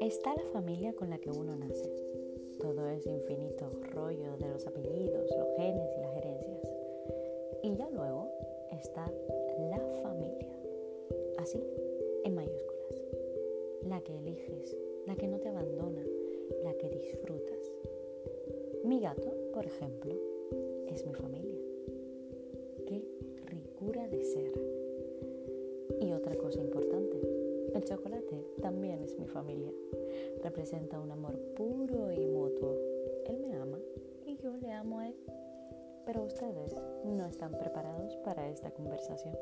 Está la familia con la que uno nace. Todo ese infinito rollo de los apellidos, los genes y las herencias. Y ya luego está la familia. Así, en mayúsculas. La que eliges, la que no te abandona, la que disfrutas. Mi gato, por ejemplo, es mi familia. De ser. Y otra cosa importante, el chocolate también es mi familia. Representa un amor puro y mutuo. Él me ama y yo le amo a él. Pero ustedes no están preparados para esta conversación.